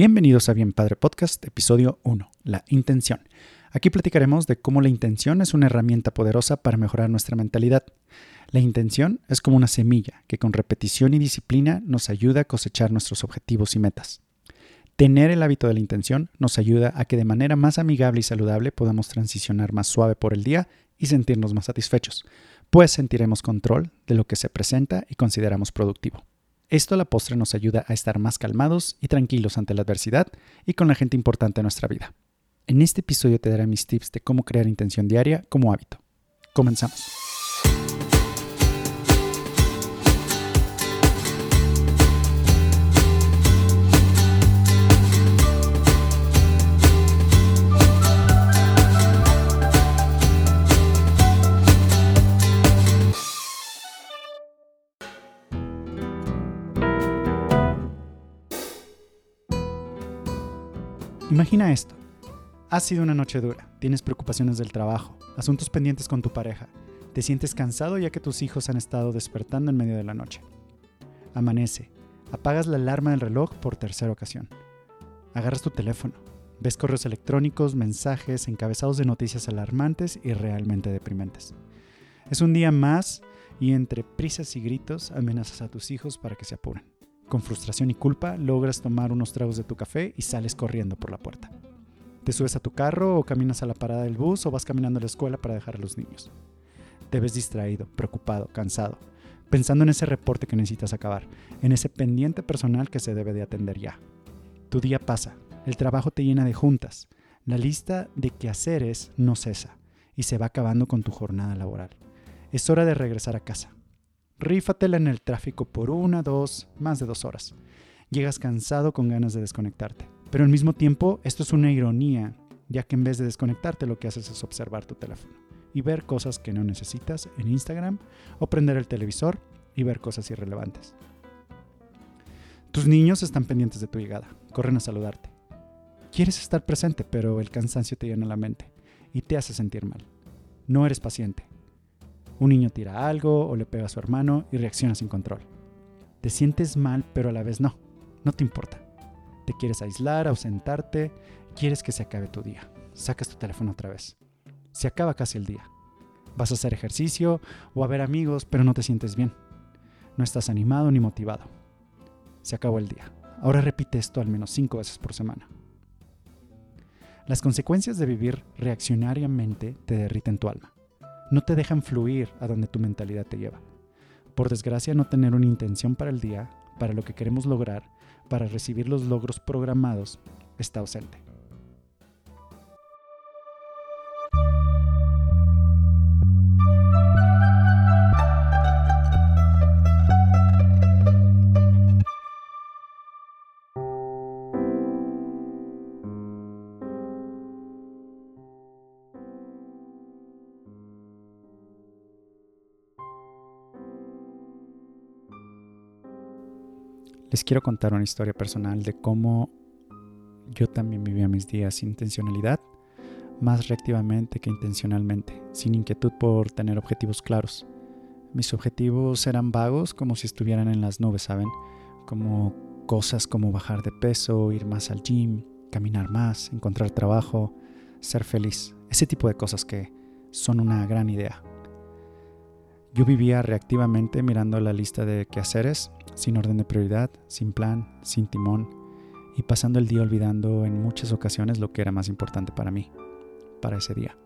Bienvenidos a Bien Padre Podcast, episodio 1, la intención. Aquí platicaremos de cómo la intención es una herramienta poderosa para mejorar nuestra mentalidad. La intención es como una semilla que con repetición y disciplina nos ayuda a cosechar nuestros objetivos y metas. Tener el hábito de la intención nos ayuda a que de manera más amigable y saludable podamos transicionar más suave por el día y sentirnos más satisfechos, pues sentiremos control de lo que se presenta y consideramos productivo. Esto a la postre nos ayuda a estar más calmados y tranquilos ante la adversidad y con la gente importante en nuestra vida. En este episodio te daré mis tips de cómo crear intención diaria como hábito. Comenzamos. Imagina esto. Ha sido una noche dura, tienes preocupaciones del trabajo, asuntos pendientes con tu pareja, te sientes cansado ya que tus hijos han estado despertando en medio de la noche. Amanece, apagas la alarma del reloj por tercera ocasión. Agarras tu teléfono, ves correos electrónicos, mensajes, encabezados de noticias alarmantes y realmente deprimentes. Es un día más y entre prisas y gritos amenazas a tus hijos para que se apuren. Con frustración y culpa, logras tomar unos tragos de tu café y sales corriendo por la puerta. Te subes a tu carro o caminas a la parada del bus o vas caminando a la escuela para dejar a los niños. Te ves distraído, preocupado, cansado, pensando en ese reporte que necesitas acabar, en ese pendiente personal que se debe de atender ya. Tu día pasa, el trabajo te llena de juntas, la lista de quehaceres no cesa y se va acabando con tu jornada laboral. Es hora de regresar a casa. Rífatela en el tráfico por una, dos, más de dos horas. Llegas cansado con ganas de desconectarte. Pero al mismo tiempo, esto es una ironía, ya que en vez de desconectarte lo que haces es observar tu teléfono y ver cosas que no necesitas en Instagram o prender el televisor y ver cosas irrelevantes. Tus niños están pendientes de tu llegada, corren a saludarte. Quieres estar presente, pero el cansancio te llena la mente y te hace sentir mal. No eres paciente, un niño tira algo o le pega a su hermano y reacciona sin control. Te sientes mal, pero a la vez no. No te importa. Te quieres aislar, ausentarte, quieres que se acabe tu día. Sacas tu teléfono otra vez. Se acaba casi el día. Vas a hacer ejercicio o a ver amigos, pero no te sientes bien. No estás animado ni motivado. Se acabó el día. Ahora repite esto al menos cinco veces por semana. Las consecuencias de vivir reaccionariamente te derriten tu alma no te dejan fluir a donde tu mentalidad te lleva. Por desgracia, no tener una intención para el día, para lo que queremos lograr, para recibir los logros programados, está ausente. Les quiero contar una historia personal de cómo yo también vivía mis días sin intencionalidad, más reactivamente que intencionalmente, sin inquietud por tener objetivos claros. Mis objetivos eran vagos como si estuvieran en las nubes, ¿saben? Como cosas como bajar de peso, ir más al gym, caminar más, encontrar trabajo, ser feliz. Ese tipo de cosas que son una gran idea. Yo vivía reactivamente mirando la lista de quehaceres sin orden de prioridad, sin plan, sin timón y pasando el día olvidando en muchas ocasiones lo que era más importante para mí, para ese día.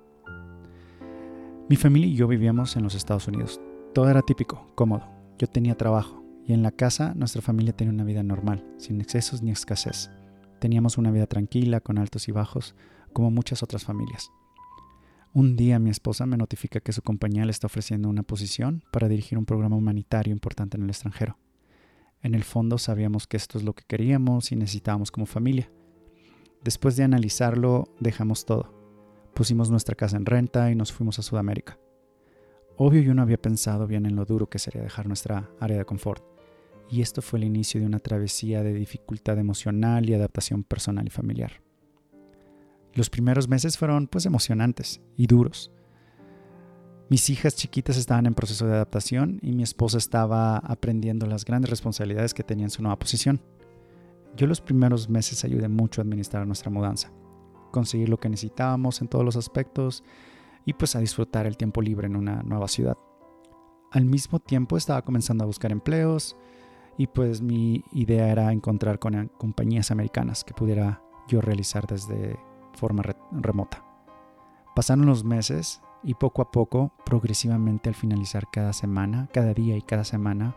Mi familia y yo vivíamos en los Estados Unidos. Todo era típico, cómodo. Yo tenía trabajo y en la casa nuestra familia tenía una vida normal, sin excesos ni escasez. Teníamos una vida tranquila, con altos y bajos, como muchas otras familias. Un día mi esposa me notifica que su compañía le está ofreciendo una posición para dirigir un programa humanitario importante en el extranjero. En el fondo sabíamos que esto es lo que queríamos y necesitábamos como familia. Después de analizarlo, dejamos todo. Pusimos nuestra casa en renta y nos fuimos a Sudamérica. Obvio yo no había pensado bien en lo duro que sería dejar nuestra área de confort. Y esto fue el inicio de una travesía de dificultad emocional y adaptación personal y familiar. Los primeros meses fueron pues emocionantes y duros. Mis hijas chiquitas estaban en proceso de adaptación y mi esposa estaba aprendiendo las grandes responsabilidades que tenía en su nueva posición. Yo los primeros meses ayudé mucho a administrar nuestra mudanza, conseguir lo que necesitábamos en todos los aspectos y pues a disfrutar el tiempo libre en una nueva ciudad. Al mismo tiempo estaba comenzando a buscar empleos y pues mi idea era encontrar con compañías americanas que pudiera yo realizar desde forma remota. Pasaron los meses y poco a poco, progresivamente al finalizar cada semana, cada día y cada semana,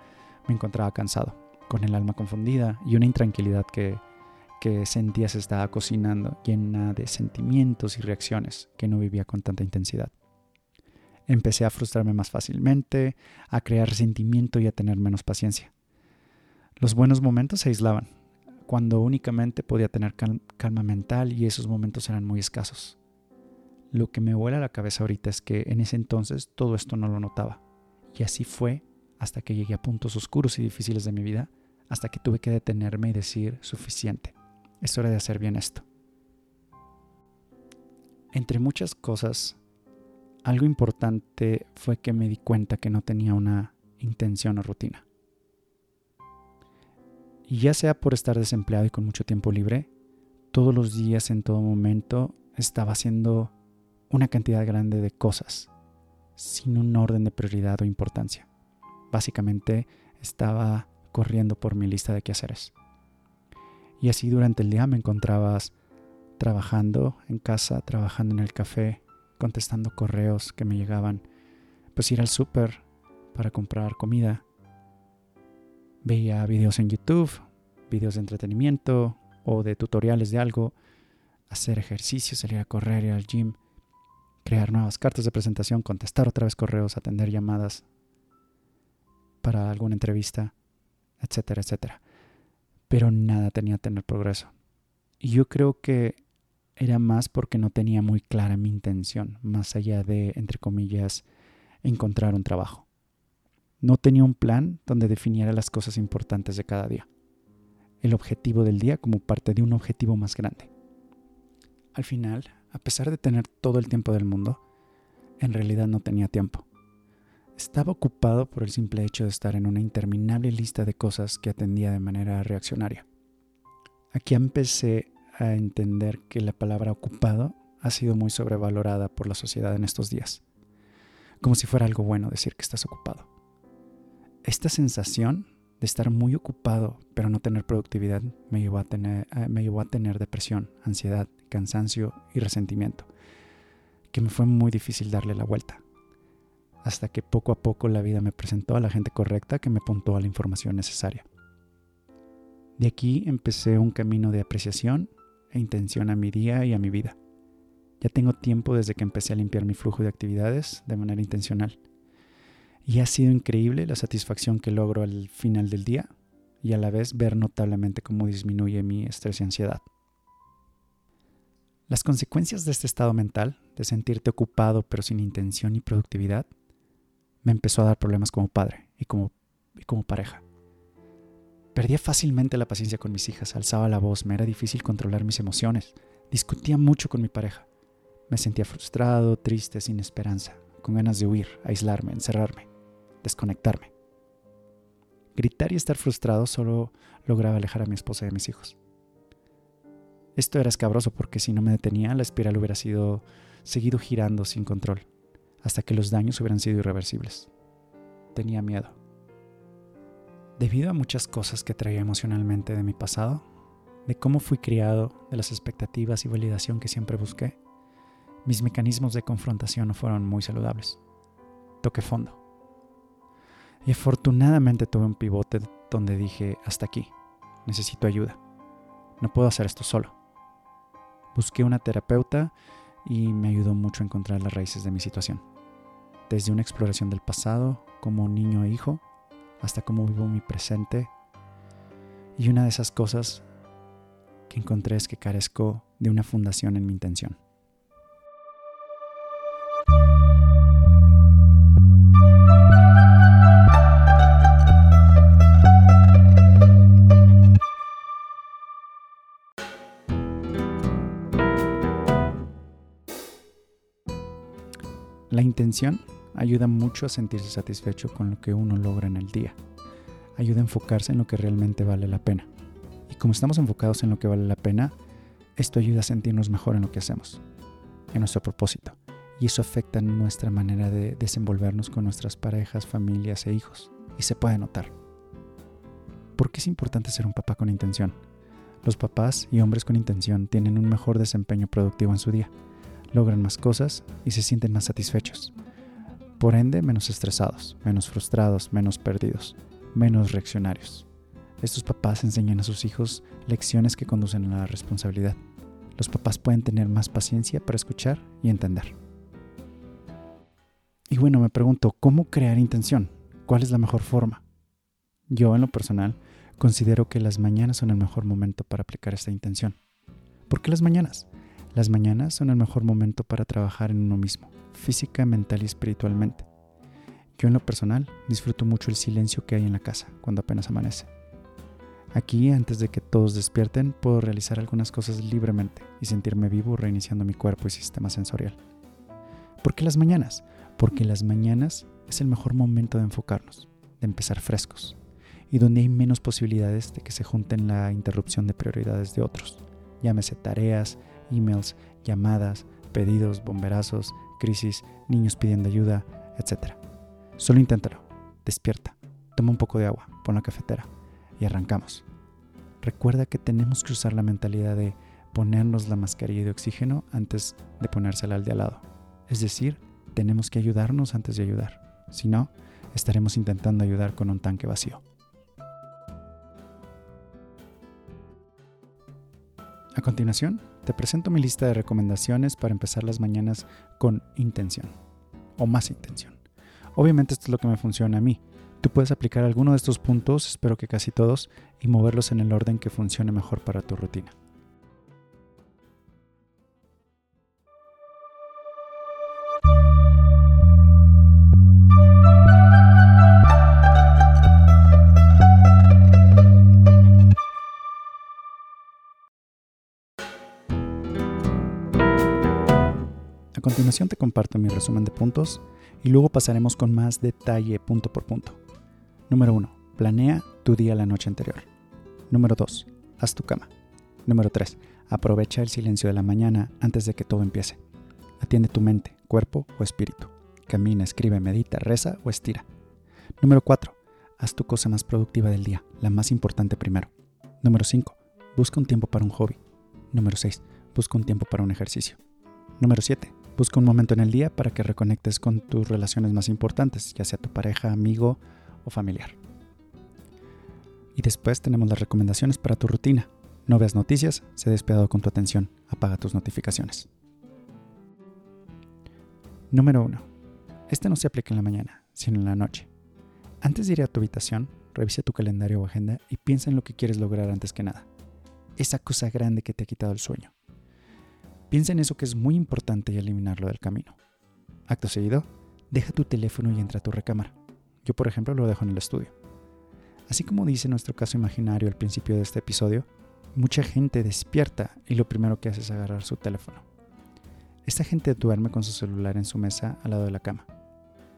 me encontraba cansado, con el alma confundida y una intranquilidad que, que sentía se estaba cocinando, llena de sentimientos y reacciones que no vivía con tanta intensidad. Empecé a frustrarme más fácilmente, a crear resentimiento y a tener menos paciencia. Los buenos momentos se aislaban, cuando únicamente podía tener calma mental y esos momentos eran muy escasos. Lo que me vuela la cabeza ahorita es que en ese entonces todo esto no lo notaba. Y así fue hasta que llegué a puntos oscuros y difíciles de mi vida, hasta que tuve que detenerme y decir suficiente. Es hora de hacer bien esto. Entre muchas cosas, algo importante fue que me di cuenta que no tenía una intención o rutina. Y ya sea por estar desempleado y con mucho tiempo libre, todos los días, en todo momento, estaba haciendo una cantidad grande de cosas sin un orden de prioridad o importancia. Básicamente estaba corriendo por mi lista de quehaceres. Y así durante el día me encontrabas trabajando en casa, trabajando en el café, contestando correos que me llegaban, pues ir al súper para comprar comida. Veía videos en YouTube, videos de entretenimiento o de tutoriales de algo, hacer ejercicio, salir a correr, ir al gym crear nuevas cartas de presentación, contestar otra vez correos, atender llamadas para alguna entrevista, etcétera, etcétera. Pero nada tenía que tener progreso. Y yo creo que era más porque no tenía muy clara mi intención, más allá de, entre comillas, encontrar un trabajo. No tenía un plan donde definiera las cosas importantes de cada día. El objetivo del día como parte de un objetivo más grande. Al final, a pesar de tener todo el tiempo del mundo, en realidad no tenía tiempo. Estaba ocupado por el simple hecho de estar en una interminable lista de cosas que atendía de manera reaccionaria. Aquí empecé a entender que la palabra ocupado ha sido muy sobrevalorada por la sociedad en estos días, como si fuera algo bueno decir que estás ocupado. Esta sensación de estar muy ocupado pero no tener productividad me llevó a tener, eh, me llevó a tener depresión, ansiedad, cansancio y resentimiento, que me fue muy difícil darle la vuelta, hasta que poco a poco la vida me presentó a la gente correcta que me a la información necesaria. De aquí empecé un camino de apreciación e intención a mi día y a mi vida. Ya tengo tiempo desde que empecé a limpiar mi flujo de actividades de manera intencional y ha sido increíble la satisfacción que logro al final del día y a la vez ver notablemente cómo disminuye mi estrés y ansiedad. Las consecuencias de este estado mental, de sentirte ocupado pero sin intención y productividad, me empezó a dar problemas como padre y como, y como pareja. Perdía fácilmente la paciencia con mis hijas, alzaba la voz, me era difícil controlar mis emociones, discutía mucho con mi pareja. Me sentía frustrado, triste, sin esperanza, con ganas de huir, aislarme, encerrarme desconectarme. Gritar y estar frustrado solo lograba alejar a mi esposa y a mis hijos. Esto era escabroso porque si no me detenía, la espiral hubiera sido seguido girando sin control, hasta que los daños hubieran sido irreversibles. Tenía miedo. Debido a muchas cosas que traía emocionalmente de mi pasado, de cómo fui criado, de las expectativas y validación que siempre busqué, mis mecanismos de confrontación no fueron muy saludables. Toqué fondo. Y afortunadamente tuve un pivote donde dije, hasta aquí, necesito ayuda. No puedo hacer esto solo. Busqué una terapeuta y me ayudó mucho a encontrar las raíces de mi situación. Desde una exploración del pasado, como niño e hijo, hasta cómo vivo mi presente. Y una de esas cosas que encontré es que carezco de una fundación en mi intención. Intención ayuda mucho a sentirse satisfecho con lo que uno logra en el día. Ayuda a enfocarse en lo que realmente vale la pena y como estamos enfocados en lo que vale la pena, esto ayuda a sentirnos mejor en lo que hacemos, en nuestro propósito. Y eso afecta nuestra manera de desenvolvernos con nuestras parejas, familias e hijos. Y se puede notar. ¿Por qué es importante ser un papá con intención? Los papás y hombres con intención tienen un mejor desempeño productivo en su día, logran más cosas y se sienten más satisfechos. Por ende, menos estresados, menos frustrados, menos perdidos, menos reaccionarios. Estos papás enseñan a sus hijos lecciones que conducen a la responsabilidad. Los papás pueden tener más paciencia para escuchar y entender. Y bueno, me pregunto, ¿cómo crear intención? ¿Cuál es la mejor forma? Yo, en lo personal, considero que las mañanas son el mejor momento para aplicar esta intención. ¿Por qué las mañanas? Las mañanas son el mejor momento para trabajar en uno mismo, física, mental y espiritualmente. Yo en lo personal disfruto mucho el silencio que hay en la casa cuando apenas amanece. Aquí, antes de que todos despierten, puedo realizar algunas cosas libremente y sentirme vivo reiniciando mi cuerpo y sistema sensorial. ¿Por qué las mañanas? Porque las mañanas es el mejor momento de enfocarnos, de empezar frescos, y donde hay menos posibilidades de que se junten la interrupción de prioridades de otros. Llámese tareas, emails, llamadas, pedidos, bomberazos, crisis, niños pidiendo ayuda, etc. Solo inténtalo. Despierta. Toma un poco de agua. Pon la cafetera. Y arrancamos. Recuerda que tenemos que usar la mentalidad de ponernos la mascarilla de oxígeno antes de ponérsela al de al lado. Es decir, tenemos que ayudarnos antes de ayudar. Si no, estaremos intentando ayudar con un tanque vacío. A continuación, te presento mi lista de recomendaciones para empezar las mañanas con intención o más intención. Obviamente esto es lo que me funciona a mí. Tú puedes aplicar alguno de estos puntos, espero que casi todos, y moverlos en el orden que funcione mejor para tu rutina. Continuación te comparto mi resumen de puntos y luego pasaremos con más detalle punto por punto. Número 1. Planea tu día la noche anterior. Número 2. Haz tu cama. Número 3. Aprovecha el silencio de la mañana antes de que todo empiece. Atiende tu mente, cuerpo o espíritu. Camina, escribe, medita, reza o estira. Número 4. Haz tu cosa más productiva del día, la más importante primero. Número 5. Busca un tiempo para un hobby. Número 6. Busca un tiempo para un ejercicio. Número 7. Busca un momento en el día para que reconectes con tus relaciones más importantes, ya sea tu pareja, amigo o familiar. Y después tenemos las recomendaciones para tu rutina. No veas noticias, sé despiadado con tu atención, apaga tus notificaciones. Número 1. Este no se aplica en la mañana, sino en la noche. Antes de ir a tu habitación, revisa tu calendario o agenda y piensa en lo que quieres lograr antes que nada. Esa cosa grande que te ha quitado el sueño. Piensa en eso que es muy importante y eliminarlo del camino. Acto seguido, deja tu teléfono y entra a tu recámara. Yo, por ejemplo, lo dejo en el estudio. Así como dice nuestro caso imaginario al principio de este episodio, mucha gente despierta y lo primero que hace es agarrar su teléfono. Esta gente duerme con su celular en su mesa al lado de la cama.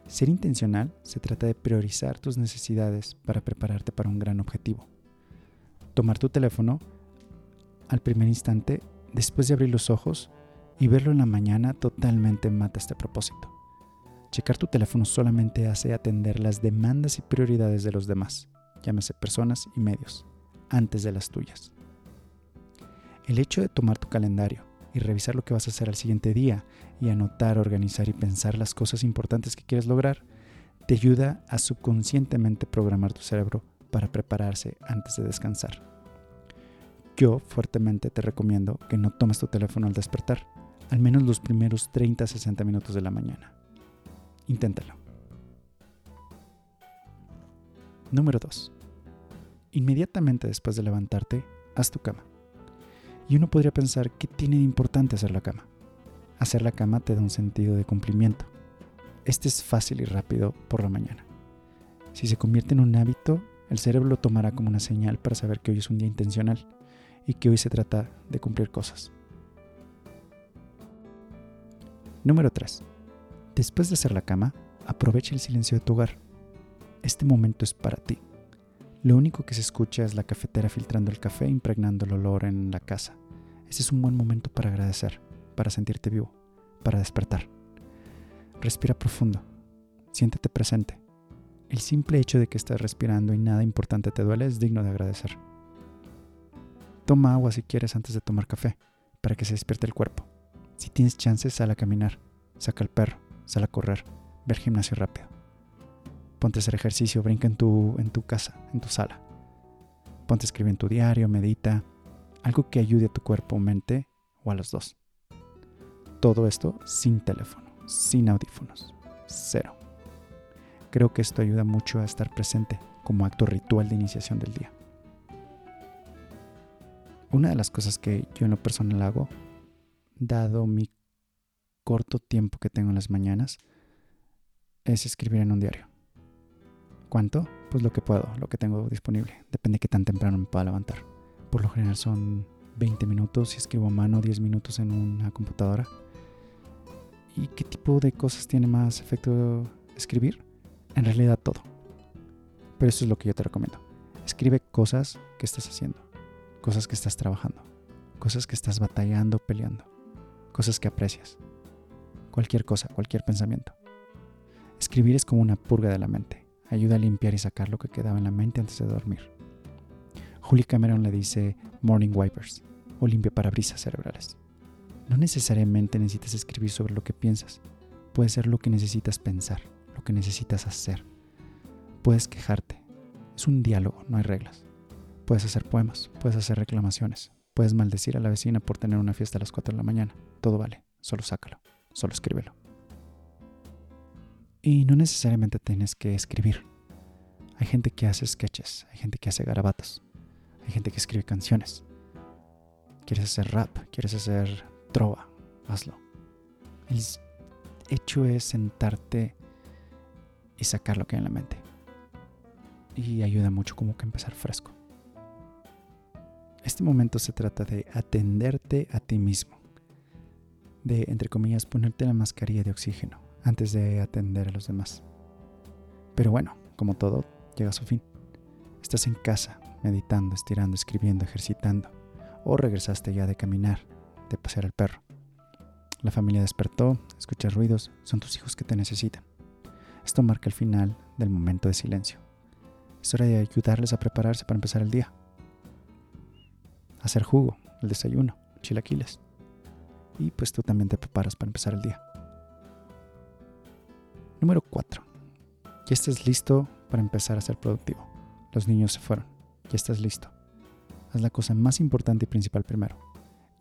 Ser intencional se trata de priorizar tus necesidades para prepararte para un gran objetivo. Tomar tu teléfono al primer instante después de abrir los ojos y verlo en la mañana totalmente mata este propósito. Checar tu teléfono solamente hace atender las demandas y prioridades de los demás, llámese personas y medios, antes de las tuyas. El hecho de tomar tu calendario y revisar lo que vas a hacer al siguiente día y anotar, organizar y pensar las cosas importantes que quieres lograr, te ayuda a subconscientemente programar tu cerebro para prepararse antes de descansar yo fuertemente te recomiendo que no tomes tu teléfono al despertar, al menos los primeros 30-60 minutos de la mañana. Inténtalo. Número 2. Inmediatamente después de levantarte, haz tu cama. Y uno podría pensar, ¿qué tiene de importante hacer la cama? Hacer la cama te da un sentido de cumplimiento. Este es fácil y rápido por la mañana. Si se convierte en un hábito, el cerebro lo tomará como una señal para saber que hoy es un día intencional y que hoy se trata de cumplir cosas. Número 3. Después de hacer la cama, aprovecha el silencio de tu hogar. Este momento es para ti. Lo único que se escucha es la cafetera filtrando el café, impregnando el olor en la casa. Ese es un buen momento para agradecer, para sentirte vivo, para despertar. Respira profundo, siéntete presente. El simple hecho de que estés respirando y nada importante te duele es digno de agradecer. Toma agua si quieres antes de tomar café, para que se despierte el cuerpo. Si tienes chances, sal a caminar, saca al perro, sal a correr, ver gimnasio rápido. Ponte a hacer ejercicio, brinca en tu, en tu casa, en tu sala. Ponte a escribir en tu diario, medita, algo que ayude a tu cuerpo mente o a los dos. Todo esto sin teléfono, sin audífonos, cero. Creo que esto ayuda mucho a estar presente como acto ritual de iniciación del día. Una de las cosas que yo en lo personal hago, dado mi corto tiempo que tengo en las mañanas, es escribir en un diario. ¿Cuánto? Pues lo que puedo, lo que tengo disponible. Depende de qué tan temprano me pueda levantar. Por lo general son 20 minutos si escribo a mano, 10 minutos en una computadora. ¿Y qué tipo de cosas tiene más efecto escribir? En realidad todo. Pero eso es lo que yo te recomiendo. Escribe cosas que estás haciendo, cosas que estás trabajando, cosas que estás batallando, peleando, cosas que aprecias. Cualquier cosa, cualquier pensamiento. Escribir es como una purga de la mente ayuda a limpiar y sacar lo que quedaba en la mente antes de dormir. Julie Cameron le dice morning wipers o limpia parabrisas cerebrales. No necesariamente necesitas escribir sobre lo que piensas, puede ser lo que necesitas pensar, lo que necesitas hacer. Puedes quejarte, es un diálogo, no hay reglas. Puedes hacer poemas, puedes hacer reclamaciones, puedes maldecir a la vecina por tener una fiesta a las 4 de la mañana, todo vale, solo sácalo, solo escríbelo. Y no necesariamente tienes que escribir. Hay gente que hace sketches, hay gente que hace garabatos, hay gente que escribe canciones. ¿Quieres hacer rap? ¿Quieres hacer trova? Hazlo. El hecho es sentarte y sacar lo que hay en la mente. Y ayuda mucho como que empezar fresco. Este momento se trata de atenderte a ti mismo. De, entre comillas, ponerte la mascarilla de oxígeno antes de atender a los demás. Pero bueno, como todo, llega a su fin. Estás en casa, meditando, estirando, escribiendo, ejercitando, o regresaste ya de caminar, de pasear al perro. La familia despertó, escuchas ruidos, son tus hijos que te necesitan. Esto marca el final del momento de silencio. Es hora de ayudarles a prepararse para empezar el día. Hacer jugo, el desayuno, chilaquiles. Y pues tú también te preparas para empezar el día. Número 4. Ya estás listo para empezar a ser productivo. Los niños se fueron. Ya estás listo. Haz la cosa más importante y principal primero.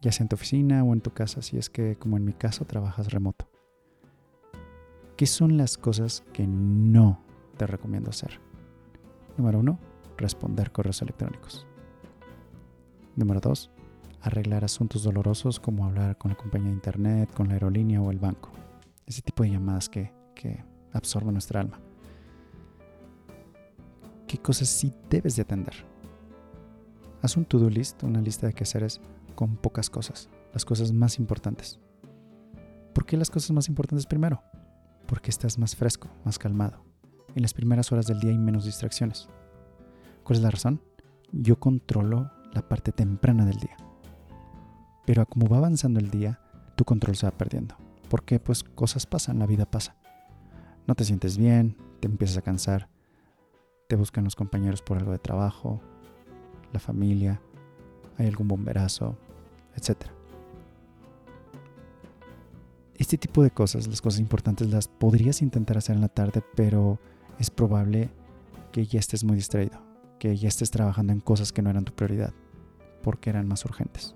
Ya sea en tu oficina o en tu casa, si es que, como en mi caso, trabajas remoto. ¿Qué son las cosas que no te recomiendo hacer? Número 1. Responder correos electrónicos. Número 2. Arreglar asuntos dolorosos como hablar con la compañía de internet, con la aerolínea o el banco. Ese tipo de llamadas que que absorbe nuestra alma. ¿Qué cosas sí debes de atender? Haz un to-do list, una lista de quehaceres con pocas cosas, las cosas más importantes. ¿Por qué las cosas más importantes primero? Porque estás más fresco, más calmado. En las primeras horas del día hay menos distracciones. ¿Cuál es la razón? Yo controlo la parte temprana del día. Pero como va avanzando el día, tu control se va perdiendo. Porque pues cosas pasan, la vida pasa no te sientes bien, te empiezas a cansar, te buscan los compañeros por algo de trabajo, la familia, hay algún bomberazo, etc. Este tipo de cosas, las cosas importantes, las podrías intentar hacer en la tarde, pero es probable que ya estés muy distraído, que ya estés trabajando en cosas que no eran tu prioridad, porque eran más urgentes.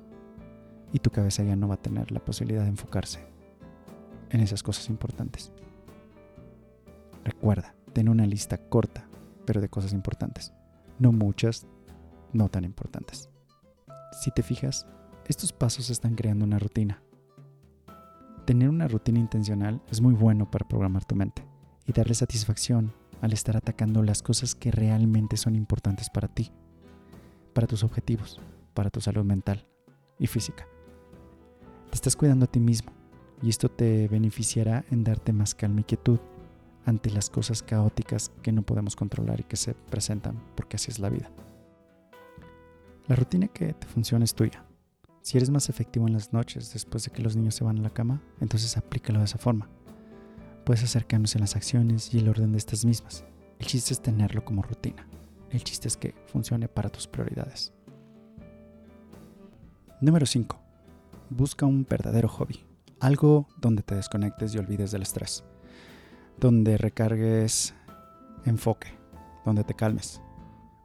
Y tu cabeza ya no va a tener la posibilidad de enfocarse en esas cosas importantes. Recuerda, ten una lista corta, pero de cosas importantes. No muchas, no tan importantes. Si te fijas, estos pasos están creando una rutina. Tener una rutina intencional es muy bueno para programar tu mente y darle satisfacción al estar atacando las cosas que realmente son importantes para ti, para tus objetivos, para tu salud mental y física. Te estás cuidando a ti mismo y esto te beneficiará en darte más calma y quietud ante las cosas caóticas que no podemos controlar y que se presentan, porque así es la vida. La rutina que te funciona es tuya. Si eres más efectivo en las noches después de que los niños se van a la cama, entonces aplícalo de esa forma. Puedes hacer cambios en las acciones y el orden de estas mismas. El chiste es tenerlo como rutina. El chiste es que funcione para tus prioridades. Número 5. Busca un verdadero hobby. Algo donde te desconectes y olvides del estrés. Donde recargues enfoque. Donde te calmes.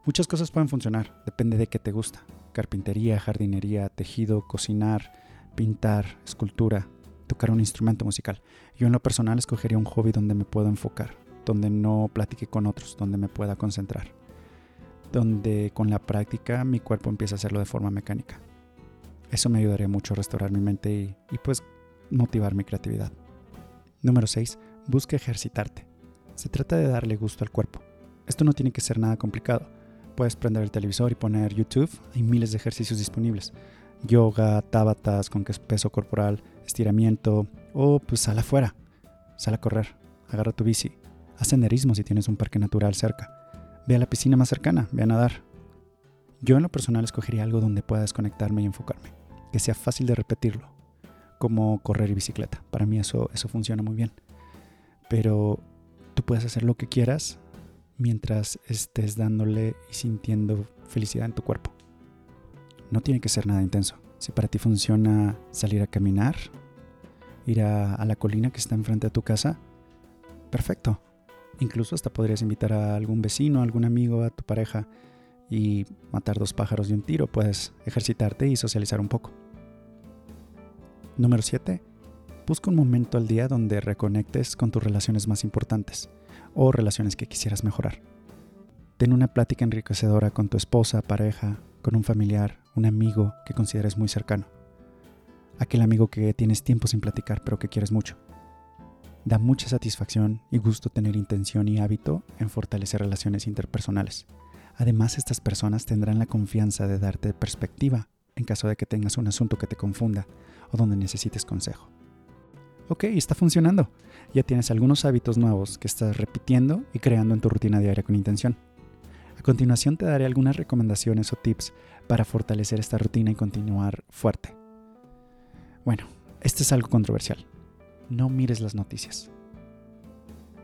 Muchas cosas pueden funcionar, depende de qué te gusta. Carpintería, jardinería, tejido, cocinar, pintar, escultura, tocar un instrumento musical. Yo en lo personal escogería un hobby donde me puedo enfocar, donde no platique con otros, donde me pueda concentrar, donde con la práctica mi cuerpo empieza a hacerlo de forma mecánica. Eso me ayudaría mucho a restaurar mi mente y, y pues motivar mi creatividad. Número 6. Busca ejercitarte. Se trata de darle gusto al cuerpo. Esto no tiene que ser nada complicado. Puedes prender el televisor y poner YouTube. Hay miles de ejercicios disponibles. Yoga, tabatas con peso corporal, estiramiento o pues sal afuera. Sal a correr. Agarra tu bici. Haz senderismo si tienes un parque natural cerca. Ve a la piscina más cercana. Ve a nadar. Yo en lo personal escogería algo donde pueda desconectarme y enfocarme que sea fácil de repetirlo, como correr y bicicleta. Para mí eso, eso funciona muy bien. Pero tú puedes hacer lo que quieras mientras estés dándole y sintiendo felicidad en tu cuerpo. No tiene que ser nada intenso. Si para ti funciona salir a caminar, ir a, la colina que está enfrente de tu casa, perfecto. Incluso hasta podrías invitar a algún vecino, a algún amigo, a tu pareja y matar dos pájaros de un tiro, puedes ejercitarte y socializar un poco. Número 7. Busca un momento al día donde reconectes con tus relaciones más importantes o relaciones que quisieras mejorar. Ten una plática enriquecedora con tu esposa, pareja, con un familiar, un amigo que consideres muy cercano. Aquel amigo que tienes tiempo sin platicar pero que quieres mucho. Da mucha satisfacción y gusto tener intención y hábito en fortalecer relaciones interpersonales Además, estas personas tendrán la confianza de darte perspectiva en caso de que tengas un asunto que te confunda o donde necesites consejo. Ok, está funcionando. Ya tienes algunos hábitos nuevos que estás repitiendo y creando en tu rutina diaria con intención. A continuación te daré algunas recomendaciones o tips para fortalecer esta rutina y continuar fuerte. Bueno, este es algo controversial. No mires las noticias.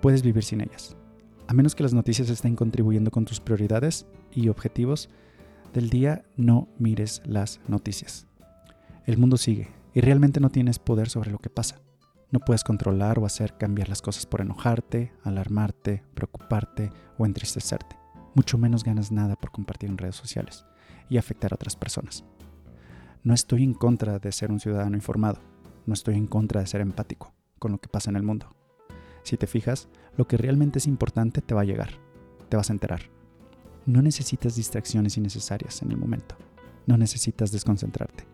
Puedes vivir sin ellas. A menos que las noticias estén contribuyendo con tus prioridades y objetivos del día, no mires las noticias. El mundo sigue y realmente no tienes poder sobre lo que pasa. No puedes controlar o hacer cambiar las cosas por enojarte, alarmarte, preocuparte o entristecerte. Mucho menos ganas nada por compartir en redes sociales y afectar a otras personas. No estoy en contra de ser un ciudadano informado. No estoy en contra de ser empático con lo que pasa en el mundo. Si te fijas, lo que realmente es importante te va a llegar, te vas a enterar. No necesitas distracciones innecesarias en el momento. No necesitas desconcentrarte.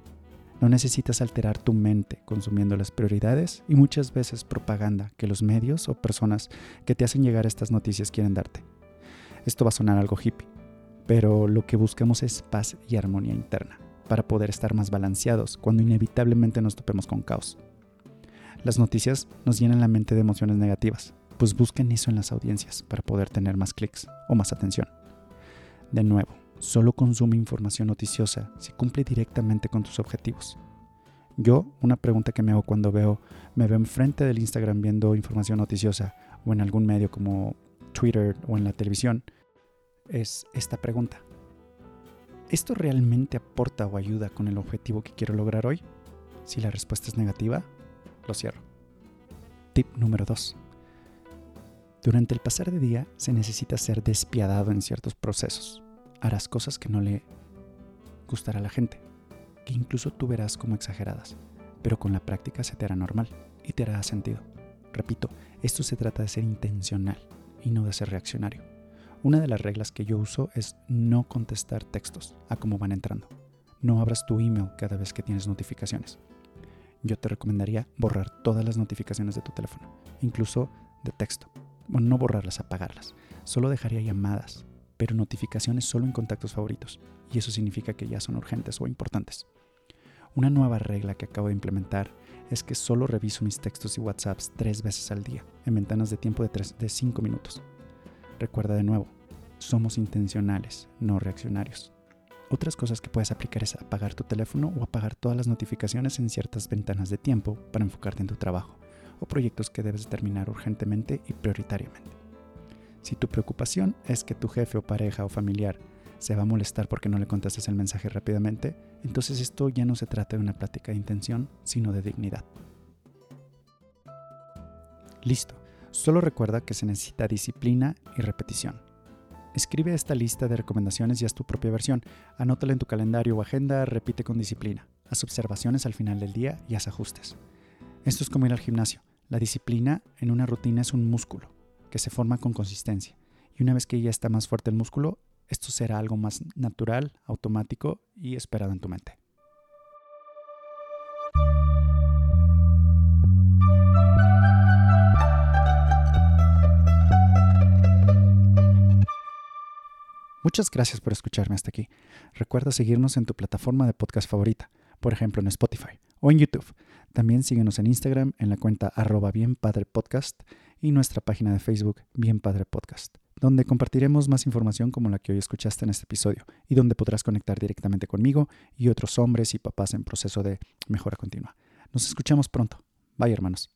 No necesitas alterar tu mente consumiendo las prioridades y muchas veces propaganda que los medios o personas que te hacen llegar estas noticias quieren darte. Esto va a sonar algo hippie, pero lo que buscamos es paz y armonía interna para poder estar más balanceados cuando inevitablemente nos topemos con caos. Las noticias nos llenan la mente de emociones negativas, pues busquen eso en las audiencias para poder tener más clics o más atención. De nuevo, solo consume información noticiosa si cumple directamente con tus objetivos. Yo, una pregunta que me hago cuando veo, me veo enfrente del Instagram viendo información noticiosa o en algún medio como Twitter o en la televisión, es esta pregunta. ¿Esto realmente aporta o ayuda con el objetivo que quiero lograr hoy? Si la respuesta es negativa, lo cierro. Tip número 2. Durante el pasar de día se necesita ser despiadado en ciertos procesos. Harás cosas que no le gustará a la gente, que incluso tú verás como exageradas, pero con la práctica se te hará normal y te hará sentido. Repito, esto se trata de ser intencional y no de ser reaccionario. Una de las reglas que yo uso es no contestar textos a cómo van entrando. No abras tu email cada vez que tienes notificaciones yo te recomendaría borrar todas las notificaciones de tu teléfono, incluso de texto. Bueno, no borrarlas, apagarlas. Solo dejaría llamadas, pero notificaciones solo en contactos favoritos, y eso significa que ya son urgentes o importantes. Una nueva regla que acabo de implementar es que solo reviso mis textos y WhatsApps tres veces al día, en ventanas de tiempo de, de cinco minutos. Recuerda de nuevo, somos intencionales, no reaccionarios. Otras cosas que puedes aplicar es apagar tu teléfono o apagar todas las notificaciones en ciertas ventanas de tiempo para enfocarte en tu trabajo o proyectos que debes terminar urgentemente y prioritariamente. Si tu preocupación es que tu jefe o pareja o familiar se va a molestar porque no le contestes el mensaje rápidamente, entonces esto ya no se trata de una plática de intención, sino de dignidad. Listo, solo recuerda que se necesita disciplina y repetición. Escribe esta lista de recomendaciones y haz tu propia versión. Anótala en tu calendario o agenda, repite con disciplina. Haz observaciones al final del día y haz ajustes. Esto es como ir al gimnasio. La disciplina en una rutina es un músculo que se forma con consistencia. Y una vez que ya está más fuerte el músculo, esto será algo más natural, automático y esperado en tu mente. Muchas gracias por escucharme hasta aquí. Recuerda seguirnos en tu plataforma de podcast favorita, por ejemplo en Spotify o en YouTube. También síguenos en Instagram en la cuenta arroba bienpadrepodcast y nuestra página de Facebook Bien Padre Podcast, donde compartiremos más información como la que hoy escuchaste en este episodio y donde podrás conectar directamente conmigo y otros hombres y papás en proceso de mejora continua. Nos escuchamos pronto. Bye hermanos.